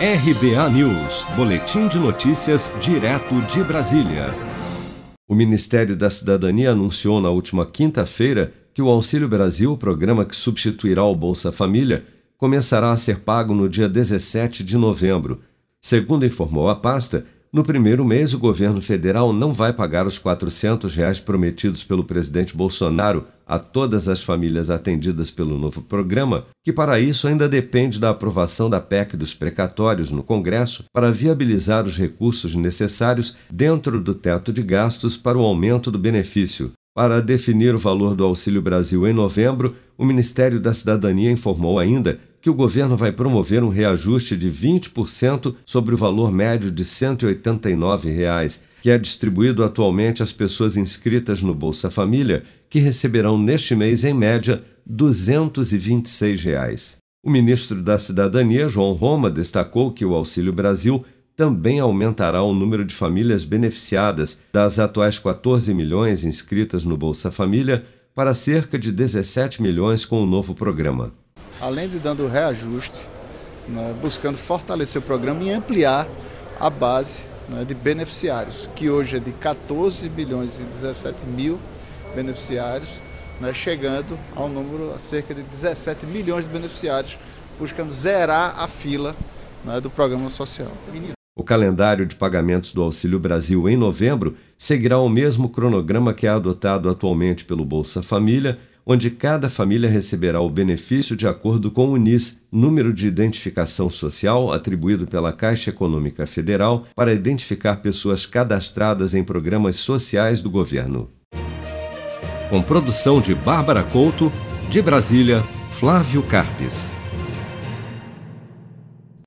RBA News, Boletim de Notícias, direto de Brasília. O Ministério da Cidadania anunciou na última quinta-feira que o Auxílio Brasil, programa que substituirá o Bolsa Família, começará a ser pago no dia 17 de novembro. Segundo informou a pasta, no primeiro mês, o governo federal não vai pagar os 400 reais prometidos pelo presidente Bolsonaro a todas as famílias atendidas pelo novo programa, que para isso ainda depende da aprovação da PEC dos precatórios no Congresso para viabilizar os recursos necessários dentro do teto de gastos para o aumento do benefício. Para definir o valor do Auxílio Brasil em novembro, o Ministério da Cidadania informou ainda que o governo vai promover um reajuste de 20% sobre o valor médio de 189 reais, que é distribuído atualmente às pessoas inscritas no Bolsa Família, que receberão neste mês, em média, 226 reais. O ministro da Cidadania, João Roma, destacou que o Auxílio Brasil também aumentará o número de famílias beneficiadas das atuais 14 milhões inscritas no Bolsa Família para cerca de 17 milhões com o novo programa além de dando reajuste, né, buscando fortalecer o programa e ampliar a base né, de beneficiários, que hoje é de 14 milhões e 17 mil beneficiários, né, chegando ao número a cerca de 17 milhões de beneficiários, buscando zerar a fila né, do programa social. O calendário de pagamentos do Auxílio Brasil em novembro seguirá o mesmo cronograma que é adotado atualmente pelo Bolsa Família, onde cada família receberá o benefício de acordo com o NIS, número de identificação social atribuído pela Caixa Econômica Federal para identificar pessoas cadastradas em programas sociais do governo. Com produção de Bárbara Couto, de Brasília, Flávio Carpes.